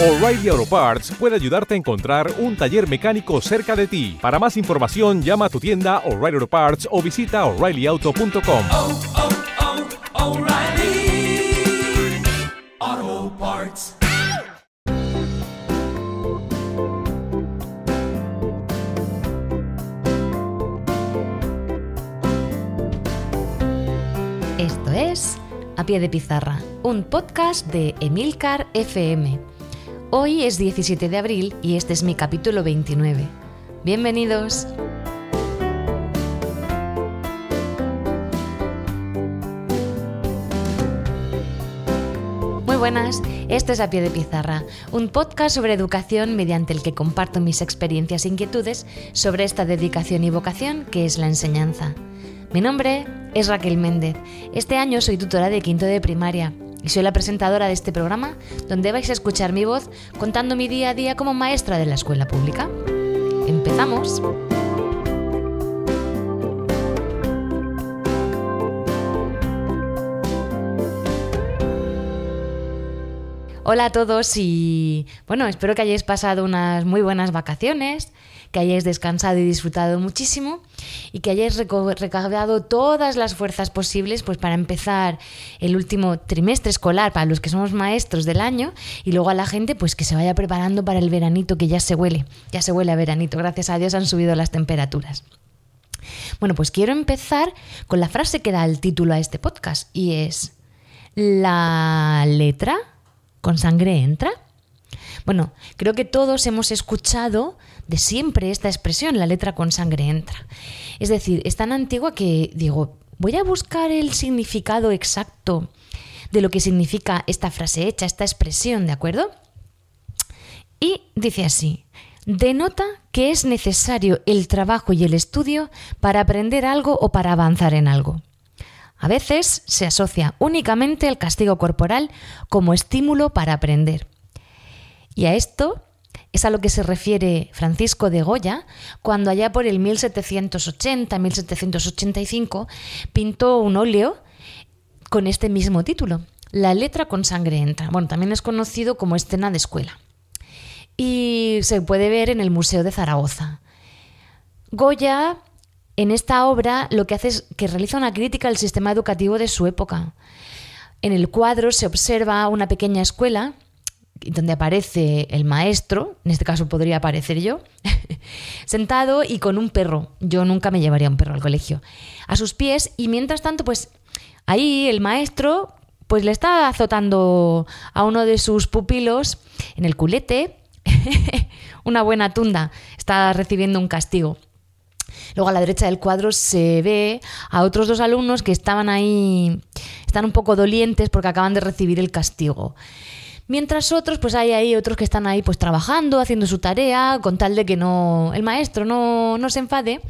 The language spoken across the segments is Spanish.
O'Reilly Auto Parts puede ayudarte a encontrar un taller mecánico cerca de ti. Para más información, llama a tu tienda O'Reilly Auto Parts o visita oreillyauto.com. oh, oh, Parts. Esto es A Pie de Pizarra, un podcast de Emilcar FM. Hoy es 17 de abril y este es mi capítulo 29. Bienvenidos. Muy buenas, esto es A Pie de Pizarra, un podcast sobre educación mediante el que comparto mis experiencias e inquietudes sobre esta dedicación y vocación que es la enseñanza. Mi nombre es Raquel Méndez. Este año soy tutora de quinto de primaria y soy la presentadora de este programa donde vais a escuchar mi voz contando mi día a día como maestra de la escuela pública. ¡Empezamos! Hola a todos y bueno, espero que hayáis pasado unas muy buenas vacaciones, que hayáis descansado y disfrutado muchísimo y que hayáis recaudado todas las fuerzas posibles pues para empezar el último trimestre escolar para los que somos maestros del año y luego a la gente pues que se vaya preparando para el veranito que ya se huele, ya se huele a veranito, gracias a Dios han subido las temperaturas. Bueno, pues quiero empezar con la frase que da el título a este podcast y es la letra con sangre entra. Bueno, creo que todos hemos escuchado de siempre esta expresión, la letra con sangre entra. Es decir, es tan antigua que digo, voy a buscar el significado exacto de lo que significa esta frase hecha, esta expresión, ¿de acuerdo? Y dice así, denota que es necesario el trabajo y el estudio para aprender algo o para avanzar en algo. A veces se asocia únicamente el castigo corporal como estímulo para aprender. Y a esto es a lo que se refiere Francisco de Goya cuando allá por el 1780-1785 pintó un óleo con este mismo título, La letra con sangre entra. Bueno, también es conocido como escena de escuela. Y se puede ver en el Museo de Zaragoza. Goya en esta obra lo que hace es que realiza una crítica al sistema educativo de su época. En el cuadro se observa una pequeña escuela donde aparece el maestro, en este caso podría aparecer yo, sentado y con un perro. Yo nunca me llevaría un perro al colegio. A sus pies y mientras tanto, pues ahí el maestro pues le está azotando a uno de sus pupilos en el culete una buena tunda. Está recibiendo un castigo. Luego a la derecha del cuadro se ve a otros dos alumnos que estaban ahí, están un poco dolientes porque acaban de recibir el castigo. Mientras otros, pues hay ahí otros que están ahí pues trabajando, haciendo su tarea, con tal de que no el maestro no, no se enfade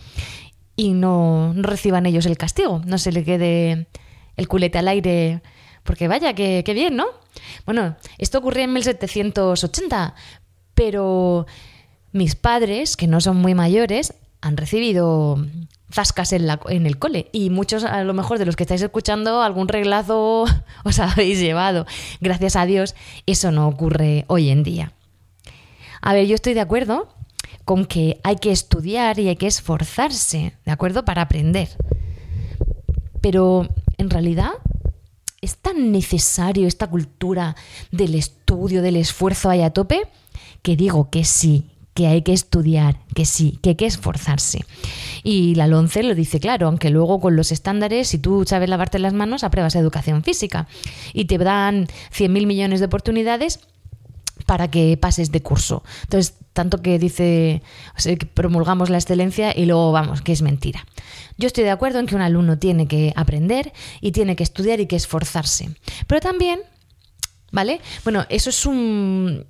y no, no reciban ellos el castigo, no se le quede el culete al aire, porque vaya, que, que bien, ¿no? Bueno, esto ocurría en 1780, pero mis padres, que no son muy mayores, han recibido zascas en, el cole y muchos a lo mejor de los que estáis escuchando algún reglazo os habéis llevado. Gracias a Dios eso no ocurre hoy en día. A ver, yo estoy de acuerdo con que hay que estudiar y hay que esforzarse, ¿de acuerdo? Para aprender. Pero en realidad es tan necesario esta cultura del estudio, del esfuerzo ahí a tope, que digo que sí, que hay que estudiar, que sí, que hay que esforzarse. Y la LONCE lo dice claro, aunque luego con los estándares, si tú sabes lavarte las manos, apruebas educación física y te dan 100.000 millones de oportunidades para que pases de curso. Entonces, tanto que dice, que promulgamos la excelencia y luego vamos, que es mentira. Yo estoy de acuerdo en que un alumno tiene que aprender y tiene que estudiar y que esforzarse. Pero también, ¿vale? Bueno, eso es un...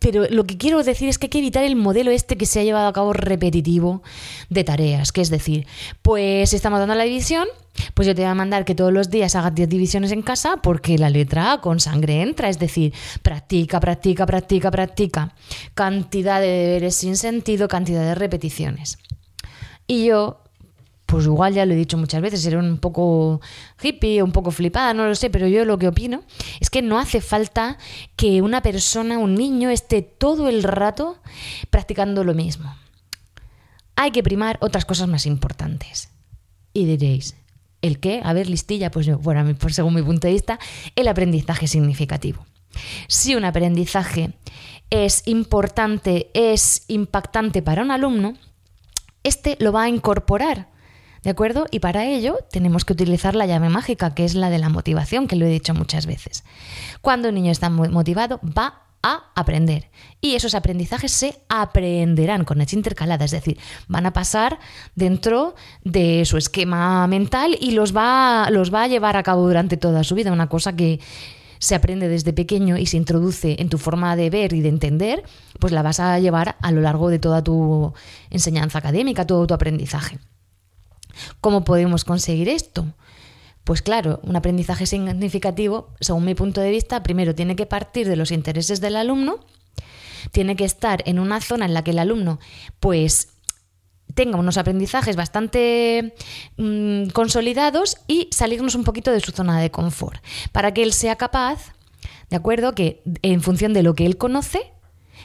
Pero lo que quiero decir es que hay que evitar el modelo este que se ha llevado a cabo repetitivo de tareas, que es decir, pues estamos dando la división, pues yo te voy a mandar que todos los días hagas 10 divisiones en casa porque la letra A con sangre entra, es decir, practica, practica, practica, practica. Cantidad de deberes sin sentido, cantidad de repeticiones. Y yo pues igual ya lo he dicho muchas veces, era un poco hippie, un poco flipada, no lo sé, pero yo lo que opino es que no hace falta que una persona, un niño, esté todo el rato practicando lo mismo. Hay que primar otras cosas más importantes. Y diréis, ¿el qué? A ver, listilla, pues bueno, por según mi punto de vista, el aprendizaje significativo. Si un aprendizaje es importante, es impactante para un alumno, este lo va a incorporar ¿De acuerdo? Y para ello tenemos que utilizar la llave mágica, que es la de la motivación, que lo he dicho muchas veces. Cuando un niño está motivado, va a aprender. Y esos aprendizajes se aprenderán con H intercalada, es decir, van a pasar dentro de su esquema mental y los va, los va a llevar a cabo durante toda su vida, una cosa que se aprende desde pequeño y se introduce en tu forma de ver y de entender, pues la vas a llevar a lo largo de toda tu enseñanza académica, todo tu aprendizaje. ¿Cómo podemos conseguir esto? Pues claro, un aprendizaje significativo, según mi punto de vista, primero tiene que partir de los intereses del alumno, tiene que estar en una zona en la que el alumno pues tenga unos aprendizajes bastante mm, consolidados y salirnos un poquito de su zona de confort, para que él sea capaz, ¿de acuerdo? Que en función de lo que él conoce,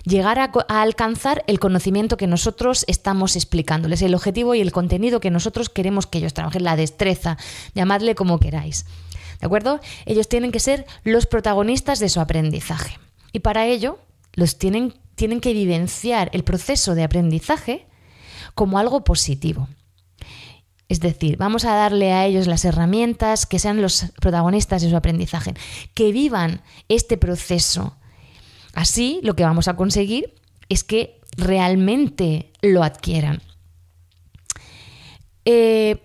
llegar a, alcanzar el conocimiento que nosotros estamos explicándoles, el objetivo y el contenido que nosotros queremos que ellos trabajen, la destreza, llamadle como queráis. ¿De acuerdo? Ellos tienen que ser los protagonistas de su aprendizaje. Y para ello, los tienen, tienen que vivenciar el proceso de aprendizaje como algo positivo. Es decir, vamos a darle a ellos las herramientas que sean los protagonistas de su aprendizaje, que vivan este proceso Así lo que vamos a conseguir es que realmente lo adquieran. Eh,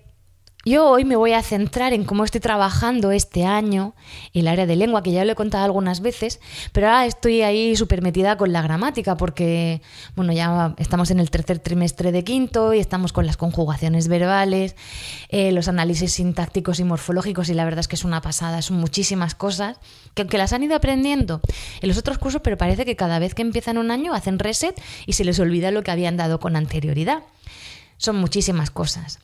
yo hoy me voy a centrar en cómo estoy trabajando este año el área de lengua, que ya lo he contado algunas veces, pero ahora estoy ahí súper metida con la gramática, porque, bueno, ya estamos en el tercer trimestre de quinto y estamos con las conjugaciones verbales, eh, los análisis sintácticos y morfológicos, y la verdad es que es una pasada, son muchísimas cosas, que aunque las han ido aprendiendo en los otros cursos, pero parece que cada vez que empiezan un año hacen reset y se les olvida lo que habían dado con anterioridad. Son muchísimas cosas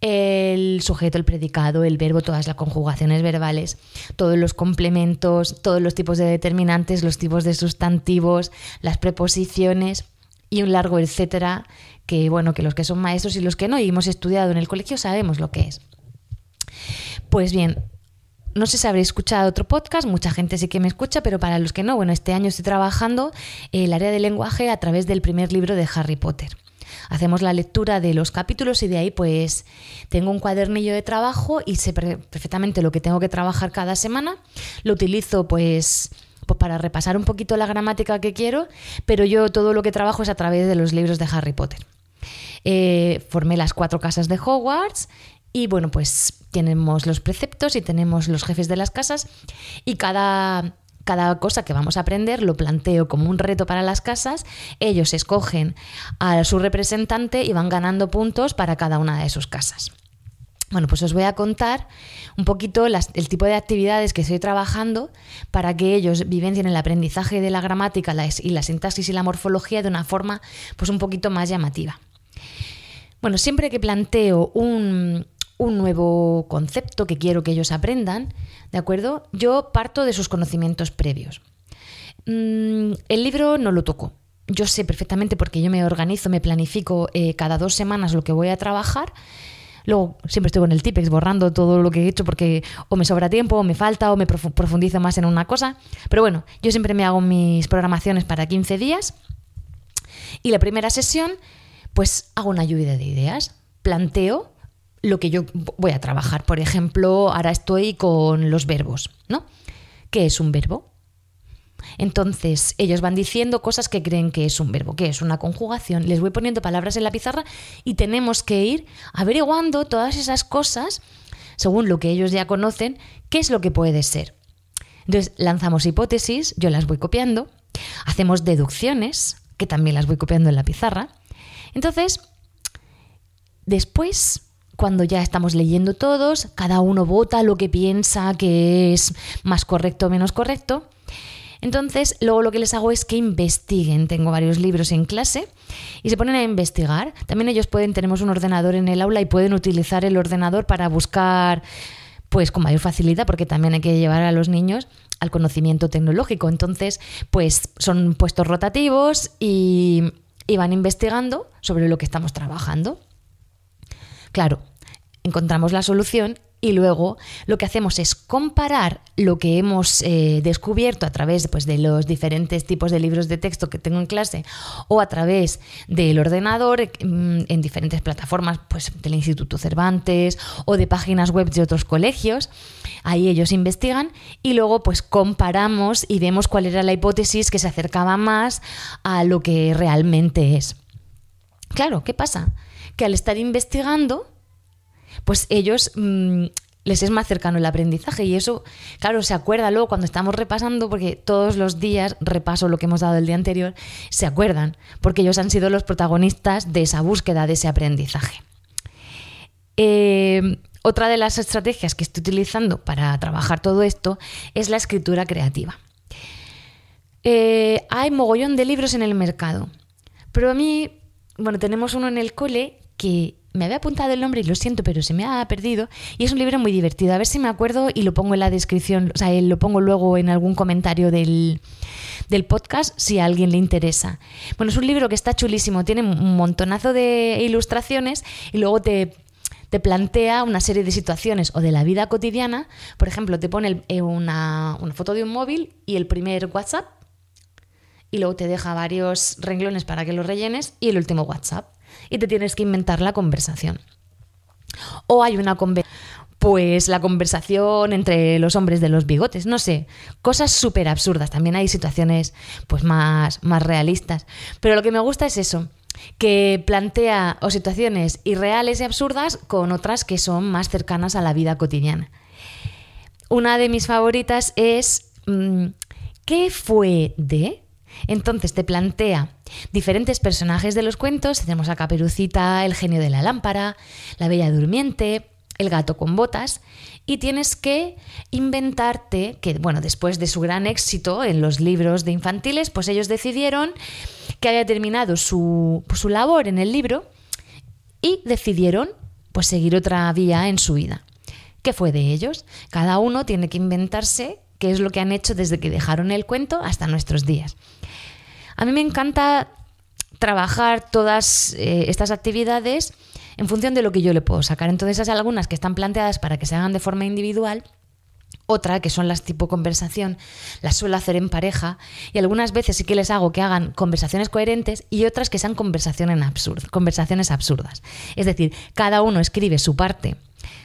el sujeto, el predicado, el verbo, todas las conjugaciones verbales, todos los complementos, todos los tipos de determinantes, los tipos de sustantivos, las preposiciones y un largo etcétera que bueno, que los que son maestros y los que no y hemos estudiado en el colegio sabemos lo que es. Pues bien, no sé si habréis escuchado otro podcast, mucha gente sí que me escucha, pero para los que no, bueno, este año estoy trabajando el área de lenguaje a través del primer libro de Harry Potter hacemos la lectura de los capítulos y de ahí pues tengo un cuadernillo de trabajo y sé perfectamente lo que tengo que trabajar cada semana. Lo utilizo pues pues para repasar un poquito la gramática que quiero, pero yo todo lo que trabajo es a través de los libros de Harry Potter. Eh, formé las cuatro casas de Hogwarts y bueno, pues tenemos los preceptos y tenemos los jefes de las casas y cada cada cosa que vamos a aprender lo planteo como un reto para las casas, ellos escogen a su representante y van ganando puntos para cada una de sus casas. Bueno, pues os voy a contar un poquito el tipo de actividades que estoy trabajando para que ellos vivencien el aprendizaje de la gramática y la sintaxis y la morfología de una forma pues un poquito más llamativa. Bueno, siempre que planteo un, un nuevo concepto que quiero que ellos aprendan, ¿de acuerdo? Yo parto de sus conocimientos previos. Mm, el libro no lo toco. Yo sé perfectamente porque yo me organizo, me planifico eh, cada dos semanas lo que voy a trabajar. Luego siempre estoy con el Tipex borrando todo lo que he hecho porque o me sobra tiempo, o me falta, o me profundizo más en una cosa. Pero bueno, yo siempre me hago mis programaciones para 15 días. Y la primera sesión, pues hago una lluvia de ideas. Planteo lo que yo voy a trabajar. Por ejemplo, ahora estoy con los verbos, ¿no? ¿Qué es un verbo? Entonces, ellos van diciendo cosas que creen que es un verbo, que es una conjugación. Les voy poniendo palabras en la pizarra y tenemos que ir averiguando todas esas cosas, según lo que ellos ya conocen, qué es lo que puede ser. Entonces, lanzamos hipótesis, yo las voy copiando, hacemos deducciones, que también las voy copiando en la pizarra. Entonces, después cuando ya estamos leyendo todos, cada uno vota lo que piensa que es más correcto o menos correcto. Entonces, luego lo que les hago es que investiguen. Tengo varios libros en clase y se ponen a investigar. También ellos pueden, tenemos un ordenador en el aula y pueden utilizar el ordenador para buscar pues con mayor facilidad, porque también hay que llevar a los niños al conocimiento tecnológico. Entonces, pues son puestos rotativos y, y van investigando sobre lo que estamos trabajando. Claro, encontramos la solución y luego lo que hacemos es comparar lo que hemos eh, descubierto a través pues, de los diferentes tipos de libros de texto que tengo en clase o a través del ordenador mm, en diferentes plataformas pues, del Instituto Cervantes o de páginas web de otros colegios. Ahí ellos investigan y luego pues comparamos y vemos cuál era la hipótesis que se acercaba más a lo que realmente es. Claro, ¿qué pasa? Que al estar investigando, pues ellos mm, les es más cercano el aprendizaje y eso, claro, se acuerda luego cuando estamos repasando, porque todos los días repaso lo que hemos dado el día anterior, se acuerdan, porque ellos han sido los protagonistas de esa búsqueda, de ese aprendizaje. Eh, otra de las estrategias que estoy utilizando para trabajar todo esto es la escritura creativa. Eh, hay mogollón de libros en el mercado, pero a mí, bueno, tenemos uno en el cole que me había apuntado el nombre y lo siento, pero se me ha perdido. Y es un libro muy divertido. A ver si me acuerdo y lo pongo en la descripción, o sea, lo pongo luego en algún comentario del, del podcast si a alguien le interesa. Bueno, es un libro que está chulísimo, tiene un montonazo de ilustraciones y luego te, te plantea una serie de situaciones o de la vida cotidiana. Por ejemplo, te pone eh, una, una foto de un móvil y el primer WhatsApp y luego te deja varios renglones para que los rellenes y el último WhatsApp y te tienes que inventar la conversación. O hay una conversación pues la conversación entre los hombres de los bigotes, no sé, cosas súper absurdas. También hay situaciones pues más, más realistas. Pero lo que me gusta es eso, que plantea o situaciones irreales y absurdas con otras que son más cercanas a la vida cotidiana. Una de mis favoritas es mm, ¿qué fue de? Entonces te plantea diferentes personajes de los cuentos. Tenemos a Caperucita, el genio de la lámpara, la bella durmiente, el gato con botas. Y tienes que inventarte que, bueno, después de su gran éxito en los libros de infantiles, pues ellos decidieron que había terminado su, su labor en el libro y decidieron pues seguir otra vía en su vida. ¿Qué fue de ellos? Cada uno tiene que inventarse qué es lo que han hecho desde que dejaron el cuento hasta nuestros días. A mí me encanta trabajar todas eh, estas actividades en función de lo que yo le puedo sacar. Entonces, hay algunas que están planteadas para que se hagan de forma individual. Otra, que son las tipo conversación, las suelo hacer en pareja y algunas veces sí que les hago que hagan conversaciones coherentes y otras que sean conversaciones, conversaciones absurdas. Es decir, cada uno escribe su parte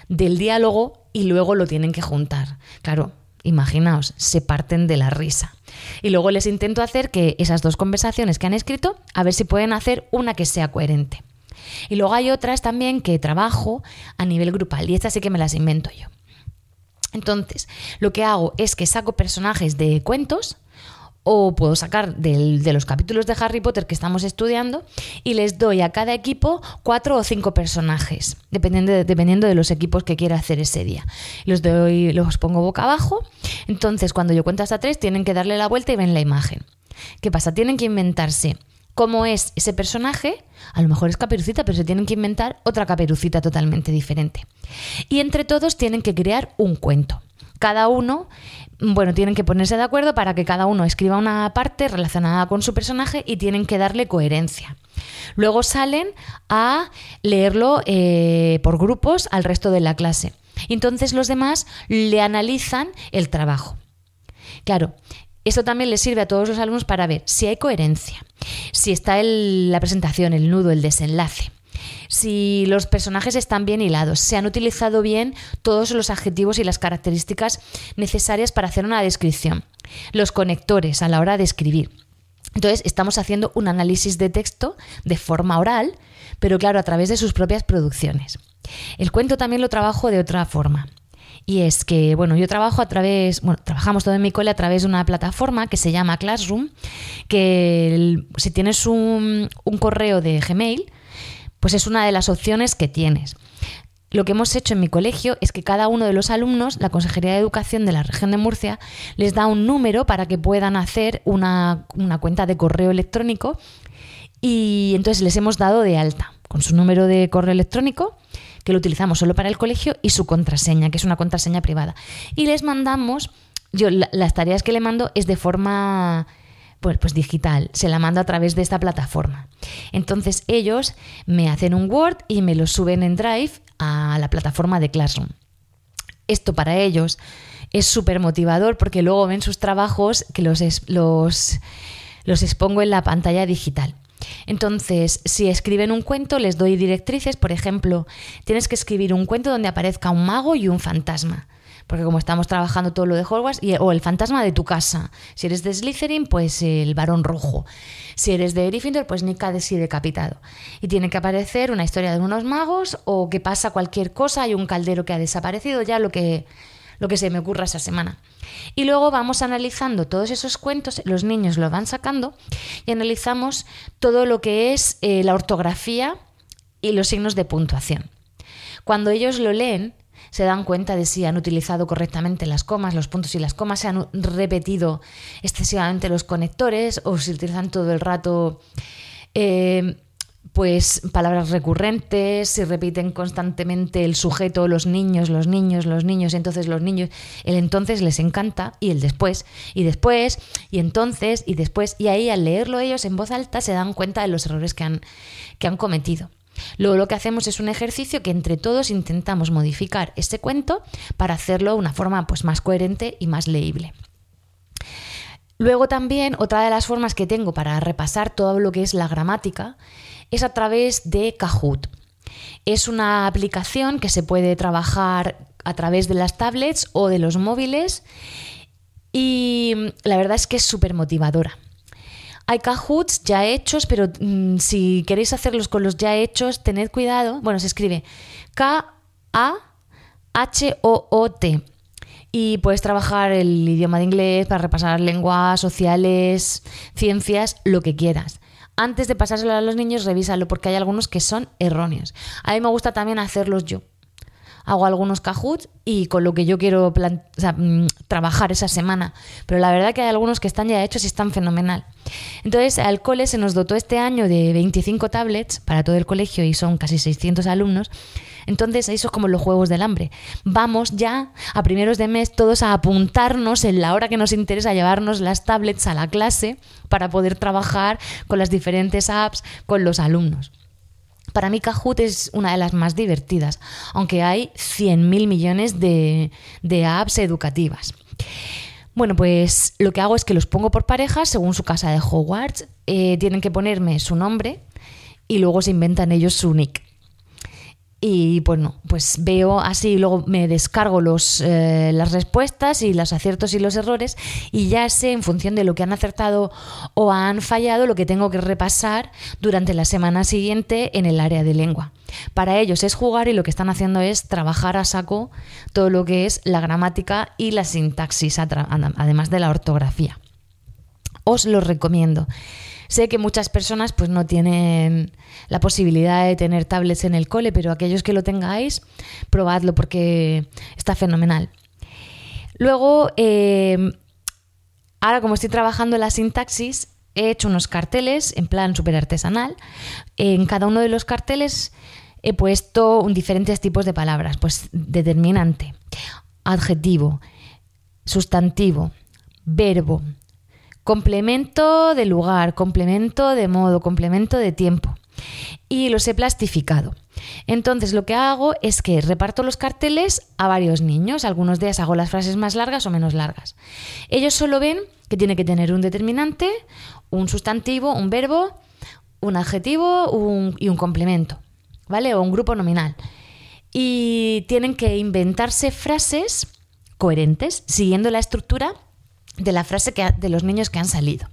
del diálogo y luego lo tienen que juntar. Claro, imaginaos, se parten de la risa. Y luego les intento hacer que esas dos conversaciones que han escrito, a ver si pueden hacer una que sea coherente. Y luego hay otras también que trabajo a nivel grupal y estas sí que me las invento yo. Entonces, lo que hago es que saco personajes de cuentos o puedo sacar de los capítulos de Harry Potter que estamos estudiando y les doy a cada equipo cuatro o cinco personajes, dependiendo de, dependiendo de los equipos que quiera hacer ese día. Los, doy, los pongo boca abajo, entonces cuando yo cuento hasta tres tienen que darle la vuelta y ven la imagen. ¿Qué pasa? Tienen que inventarse cómo es ese personaje, a lo mejor es caperucita, pero se tienen que inventar otra caperucita totalmente diferente. Y entre todos tienen que crear un cuento. Cada uno bueno, tienen que ponerse de acuerdo para que cada uno escriba una parte relacionada con su personaje y tienen que darle coherencia. Luego salen a leerlo eh, por grupos al resto de la clase. Entonces los demás le analizan el trabajo. Claro, eso también les sirve a todos los alumnos para ver si hay coherencia, si está la presentación, el nudo, el desenlace si los personajes están bien hilados, se han utilizado bien todos los adjetivos y las características necesarias para hacer una descripción, los conectores a la hora de escribir. Entonces, estamos haciendo un análisis de texto de forma oral, pero claro, a través de sus propias producciones. El cuento también lo trabajo de otra forma. Y es que, bueno, yo trabajo a través, bueno, trabajamos todo en mi cole a través de una plataforma que se llama Classroom, que si tienes un, un correo de Gmail, pues es una de las opciones que tienes. lo que hemos hecho en mi colegio es que cada uno de los alumnos, la Consejería de Educación de la región de Murcia, les da un número para que puedan hacer una, una cuenta de correo electrónico y entonces les hemos dado de alta con su número de correo electrónico que lo utilizamos solo para el colegio y su contraseña, que es una contraseña privada. Y les mandamos, yo la- las tareas que le mando es de forma pues, pues digital, se la mando a través de esta plataforma. Entonces ellos me hacen un Word y me lo suben en Drive a la plataforma de Classroom. Esto para ellos es súper motivador porque luego ven sus trabajos que los, los, los expongo en la pantalla digital. Entonces, si escriben un cuento, les doy directrices. Por ejemplo, tienes que escribir un cuento donde aparezca un mago y un fantasma. Porque como estamos trabajando todo lo de Hogwarts, y- o el fantasma de tu casa. Si eres de Slytherin, pues el varón rojo. Si eres de Gryffindor, pues Nick Cadesi decapitado. Y tiene que aparecer una historia de unos magos o que pasa cualquier cosa, hay un caldero que ha desaparecido, ya lo que, lo que se me ocurra esa semana. Y luego vamos analizando todos esos cuentos, los niños lo van sacando y analizamos todo lo que es eh, la ortografía y los signos de puntuación. Cuando ellos lo leen, se dan cuenta de si han utilizado correctamente las comas, los puntos y las comas, se han repetido excesivamente los conectores o si utilizan todo el rato eh, pues palabras recurrentes, si repiten constantemente el sujeto, los niños, los niños, los niños, entonces los niños, el entonces les encanta y el después, y después, y entonces, y después, y ahí al leerlo ellos en voz alta se dan cuenta de los errores que han, que han cometido. Luego lo que hacemos es un ejercicio que entre todos intentamos modificar ese cuento para hacerlo de una forma pues, más coherente y más leíble. Luego también otra de las formas que tengo para repasar todo lo que es la gramática es a través de Kahoot. Es una aplicación que se puede trabajar a través de las tablets o de los móviles y la verdad es que es súper motivadora. Hay Kahoots ya hechos, pero mm, si queréis hacerlos con los ya hechos, tened cuidado. Bueno, se escribe K-A-H-O-O-T. Y puedes trabajar el idioma de inglés para repasar lenguas, sociales, ciencias, lo que quieras. Antes de pasárselo a los niños, revísalo porque hay algunos que son erróneos. A mí me gusta también hacerlos yo hago algunos Kahoots y con lo que yo quiero mm, trabajar esa semana. Pero la verdad que hay algunos que están ya hechos y están fenomenal. Entonces, al cole se nos dotó este año de 25 tablets para todo el colegio y son casi 600 alumnos. Entonces, eso es como los juegos del hambre. Vamos ya a primeros de mes todos a apuntarnos en la hora que nos interesa llevarnos las tablets a la clase para poder trabajar con las diferentes apps con los alumnos. Para mí Kahoot es una de las más divertidas, aunque hay 100.000 millones de, apps educativas. Bueno, pues lo que hago es que los pongo por parejas según su casa de Hogwarts. Eh, tienen que ponerme su nombre y luego se inventan ellos su nick. Y bueno, pues veo así, luego me descargo los, eh, las respuestas y los aciertos y los errores y ya sé en función de lo que han acertado o han fallado lo que tengo que repasar durante la semana siguiente en el área de lengua. Para ellos es jugar y lo que están haciendo es trabajar a saco todo lo que es la gramática y la sintaxis, además de la ortografía os lo recomiendo. Sé que muchas personas pues no tienen la posibilidad de tener tablets en el cole, pero aquellos que lo tengáis, probadlo porque está fenomenal. Luego, eh, ahora como estoy trabajando la sintaxis, he hecho unos carteles en plan súper artesanal. En cada uno de los carteles he puesto diferentes tipos de palabras, pues determinante, adjetivo, sustantivo, verbo, complemento de lugar, complemento de modo, complemento de tiempo. Y los he plastificado. Entonces lo que hago es que reparto los carteles a varios niños. Algunos días hago las frases más largas o menos largas. Ellos solo ven que tiene que tener un determinante, un sustantivo, un verbo, un adjetivo y un complemento. ¿Vale? O un grupo nominal. Y tienen que inventarse frases coherentes, siguiendo la estructura de la frase que de los niños que han salido.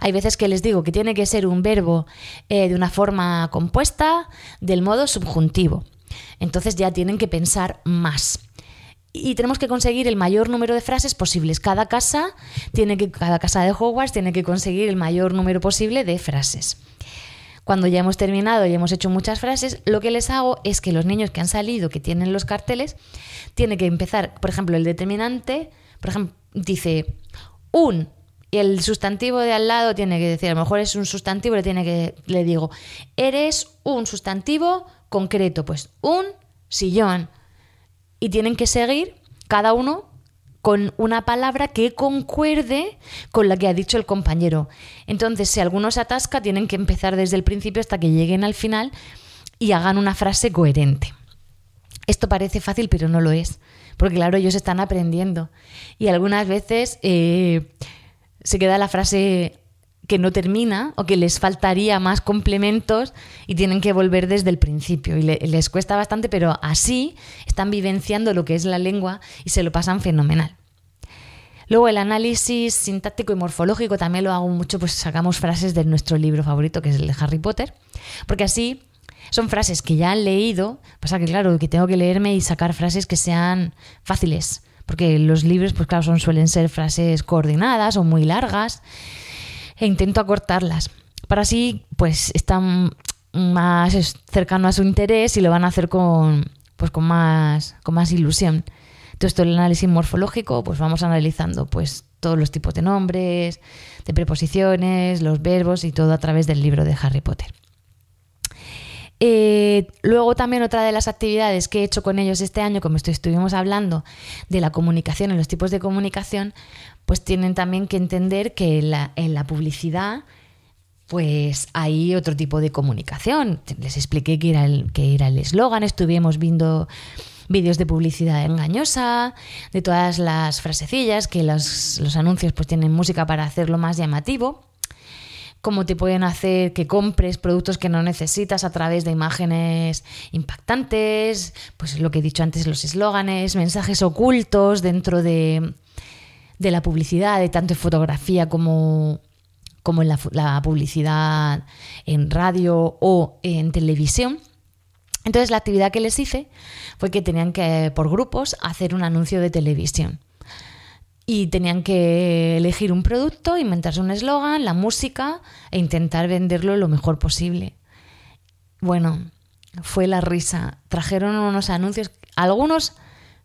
Hay veces que les digo que tiene que ser un verbo eh, de una forma compuesta del modo subjuntivo. Entonces ya tienen que pensar más. Y tenemos que conseguir el mayor número de frases posibles. Cada casa tiene que, cada casa de Hogwarts tiene que conseguir el mayor número posible de frases. cuando ya hemos terminado y hemos hecho muchas frases, lo que les hago es que los niños que han salido, que tienen los carteles, tienen que empezar, por ejemplo, el determinante, por ejemplo, dice un y el sustantivo de al lado tiene que decir, a lo mejor es un sustantivo, le tiene que le digo, eres un sustantivo concreto, pues un sillón. Y tienen que seguir cada uno con una palabra que concuerde con la que ha dicho el compañero. Entonces, si alguno se atasca, tienen que empezar desde el principio hasta que lleguen al final y hagan una frase coherente. Esto parece fácil, pero no lo es, porque claro, ellos están aprendiendo. Y algunas veces eh, se queda la frase que no termina o que les faltaría más complementos y tienen que volver desde el principio. Y les cuesta bastante, pero así están vivenciando lo que es la lengua y se lo pasan fenomenal. Luego el análisis sintáctico y morfológico también lo hago mucho, pues sacamos frases de nuestro libro favorito, que es el de Harry Potter, porque así son frases que ya han leído, pasa que claro, que tengo que leerme y sacar frases que sean fáciles, porque los libros, pues claro, son, suelen ser frases coordinadas o muy largas, e intento acortarlas. Para así, pues están más cercano a su interés y lo van a hacer con, pues, con, más, con más ilusión. Entonces, todo el análisis morfológico, pues vamos analizando pues, todos los tipos de nombres, de preposiciones, los verbos y todo a través del libro de Harry Potter. Eh, luego también otra de las actividades que he hecho con ellos este año, como estuvimos hablando de la comunicación y los tipos de comunicación, pues tienen también que entender que en la, publicidad pues hay otro tipo de comunicación. Les expliqué que era el que era el eslogan, estuvimos viendo vídeos de publicidad engañosa, de todas las frasecillas, que los, los anuncios pues tienen música para hacerlo más llamativo cómo te pueden hacer que compres productos que no necesitas a través de imágenes impactantes, pues lo que he dicho antes, los eslóganes, mensajes ocultos dentro de, la publicidad, de tanto en fotografía como, como en la, publicidad en radio o en televisión. Entonces la actividad que les hice fue que tenían que, por grupos, hacer un anuncio de televisión y tenían que elegir un producto, inventarse un eslogan, la música e intentar venderlo lo mejor posible. Bueno, fue la risa. Trajeron unos anuncios, algunos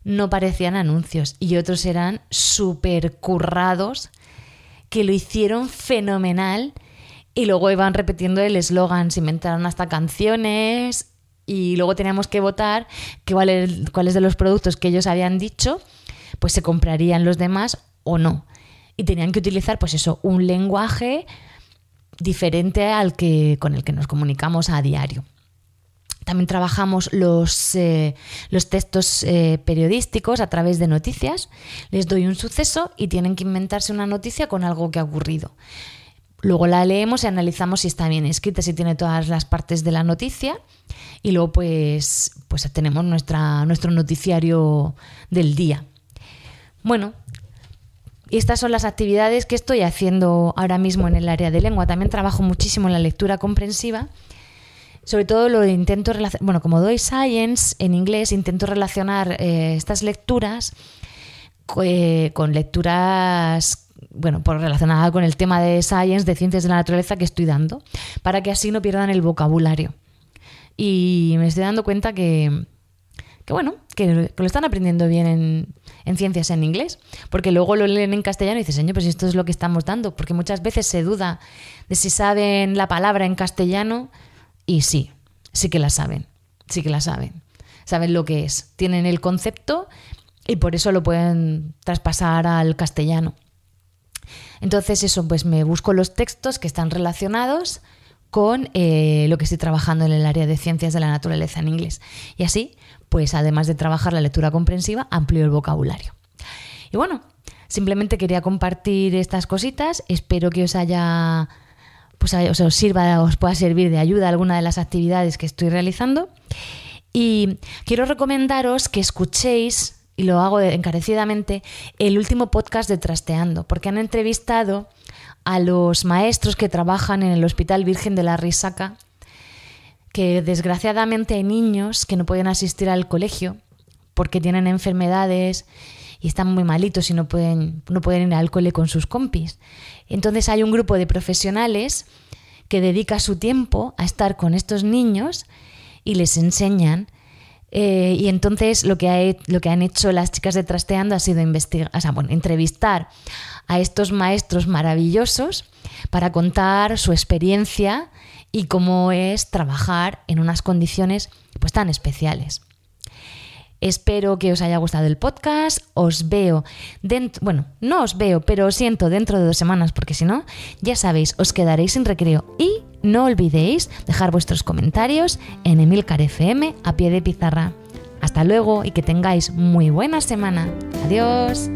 no parecían anuncios y otros eran súper currados que lo hicieron fenomenal y luego iban repitiendo el eslogan, se inventaron hasta canciones y luego teníamos que votar cuáles de los productos que ellos habían dicho pues se comprarían los demás o no. Y tenían que utilizar, pues eso, un lenguaje diferente al que, con el que nos comunicamos a diario. También trabajamos los, eh, los textos eh, periodísticos a través de noticias. Les doy un suceso y tienen que inventarse una noticia con algo que ha ocurrido. Luego la leemos y analizamos si está bien escrita, si tiene todas las partes de la noticia. Y luego pues, pues tenemos nuestra, nuestro noticiario del día. Bueno, estas son las actividades que estoy haciendo ahora mismo en el área de lengua. También trabajo muchísimo en la lectura comprensiva. Sobre todo lo intento relacionar, bueno, como doy science en inglés, intento relacionar eh, estas lecturas eh, con lecturas, bueno, por relacionadas con el tema de science, de ciencias de la naturaleza que estoy dando, para que así no pierdan el vocabulario. Y me estoy dando cuenta que, que bueno, que, lo están aprendiendo bien en, ciencias en inglés, porque luego lo leen en castellano y dicen, señor, pues esto es lo que estamos dando, porque muchas veces se duda de si saben la palabra en castellano y sí, sí que la saben, sí que la saben, saben lo que es, tienen el concepto y por eso lo pueden traspasar al castellano. Entonces eso, pues me busco los textos que están relacionados con eh, lo que estoy trabajando en el área de ciencias de la naturaleza en inglés. Y así pues además de trabajar la lectura comprensiva, amplio el vocabulario. Y bueno, simplemente quería compartir estas cositas, espero que os haya pues os sirva, os pueda servir de ayuda alguna de las actividades que estoy realizando. Y quiero recomendaros que escuchéis, y lo hago encarecidamente, el último podcast de Trasteando, porque han entrevistado a los maestros que trabajan en el Hospital Virgen de la Risaca que desgraciadamente hay niños que no pueden asistir al colegio porque tienen enfermedades y están muy malitos y no pueden, no pueden ir al cole con sus compis. Entonces hay un grupo de profesionales que dedica su tiempo a estar con estos niños y les enseñan. Eh, y entonces lo que, ha, lo que han hecho las chicas de Trasteando ha sido investigar, bueno, entrevistar a estos maestros maravillosos para contar su experiencia y cómo es trabajar en unas condiciones pues tan especiales. Espero que os haya gustado el podcast. Os veo dentro, bueno, no os veo, pero os siento dentro de dos semanas porque si no, ya sabéis, os quedaréis sin recreo. Y no olvidéis dejar vuestros comentarios en Emilcar FM a pie de pizarra. Hasta luego y que tengáis muy buena semana. Adiós.